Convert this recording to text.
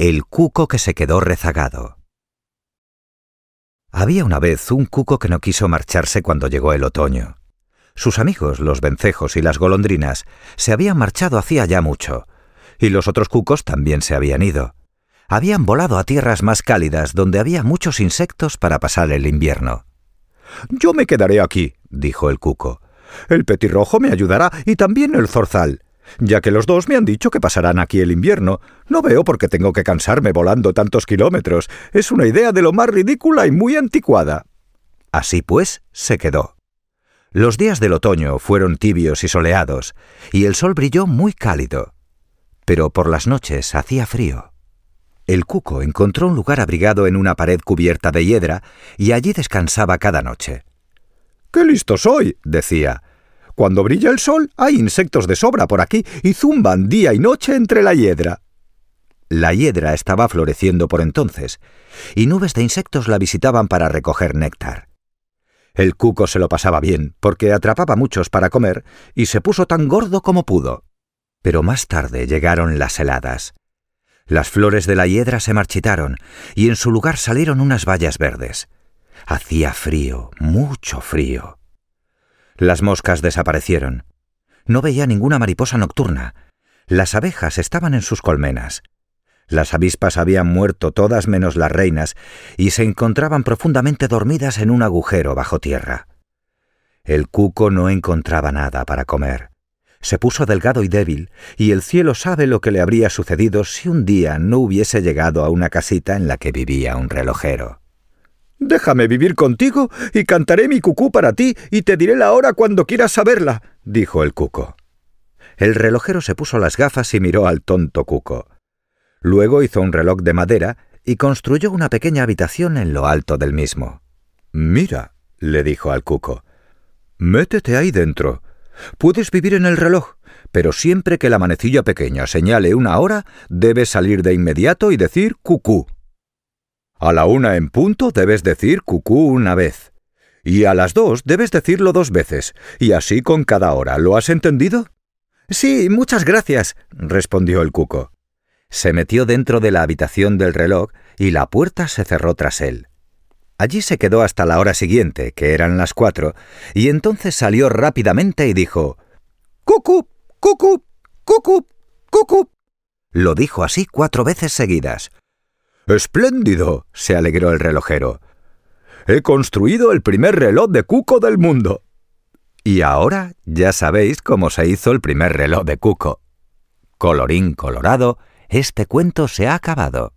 El cuco que se quedó rezagado. Había una vez un cuco que no quiso marcharse cuando llegó el otoño. Sus amigos, los vencejos y las golondrinas, se habían marchado hacía ya mucho, y los otros cucos también se habían ido. Habían volado a tierras más cálidas donde había muchos insectos para pasar el invierno. Yo me quedaré aquí, dijo el cuco. El petirrojo me ayudará y también el zorzal. Ya que los dos me han dicho que pasarán aquí el invierno, no veo por qué tengo que cansarme volando tantos kilómetros. Es una idea de lo más ridícula y muy anticuada. Así pues, se quedó. Los días del otoño fueron tibios y soleados, y el sol brilló muy cálido. Pero por las noches hacía frío. El cuco encontró un lugar abrigado en una pared cubierta de hiedra, y allí descansaba cada noche. ¡Qué listo soy! decía. Cuando brilla el sol hay insectos de sobra por aquí y zumban día y noche entre la hiedra. La hiedra estaba floreciendo por entonces, y nubes de insectos la visitaban para recoger néctar. El cuco se lo pasaba bien, porque atrapaba muchos para comer, y se puso tan gordo como pudo. Pero más tarde llegaron las heladas. Las flores de la hiedra se marchitaron, y en su lugar salieron unas bayas verdes. Hacía frío, mucho frío. Las moscas desaparecieron. No veía ninguna mariposa nocturna. Las abejas estaban en sus colmenas. Las avispas habían muerto todas menos las reinas y se encontraban profundamente dormidas en un agujero bajo tierra. El cuco no encontraba nada para comer. Se puso delgado y débil, y el cielo sabe lo que le habría sucedido si un día no hubiese llegado a una casita en la que vivía un relojero. Déjame vivir contigo y cantaré mi cucú para ti y te diré la hora cuando quieras saberla, dijo el cuco. El relojero se puso las gafas y miró al tonto cuco. Luego hizo un reloj de madera y construyó una pequeña habitación en lo alto del mismo. Mira, le dijo al cuco, métete ahí dentro. Puedes vivir en el reloj, pero siempre que la manecilla pequeña señale una hora, debes salir de inmediato y decir cucú. A la una en punto debes decir cucú una vez. Y a las dos debes decirlo dos veces, y así con cada hora. ¿Lo has entendido? Sí, muchas gracias, respondió el cuco. Se metió dentro de la habitación del reloj y la puerta se cerró tras él. Allí se quedó hasta la hora siguiente, que eran las cuatro, y entonces salió rápidamente y dijo Cucú, cucú, cucú, cucú. Lo dijo así cuatro veces seguidas. Espléndido, se alegró el relojero. He construido el primer reloj de cuco del mundo. Y ahora ya sabéis cómo se hizo el primer reloj de cuco. Colorín colorado, este cuento se ha acabado.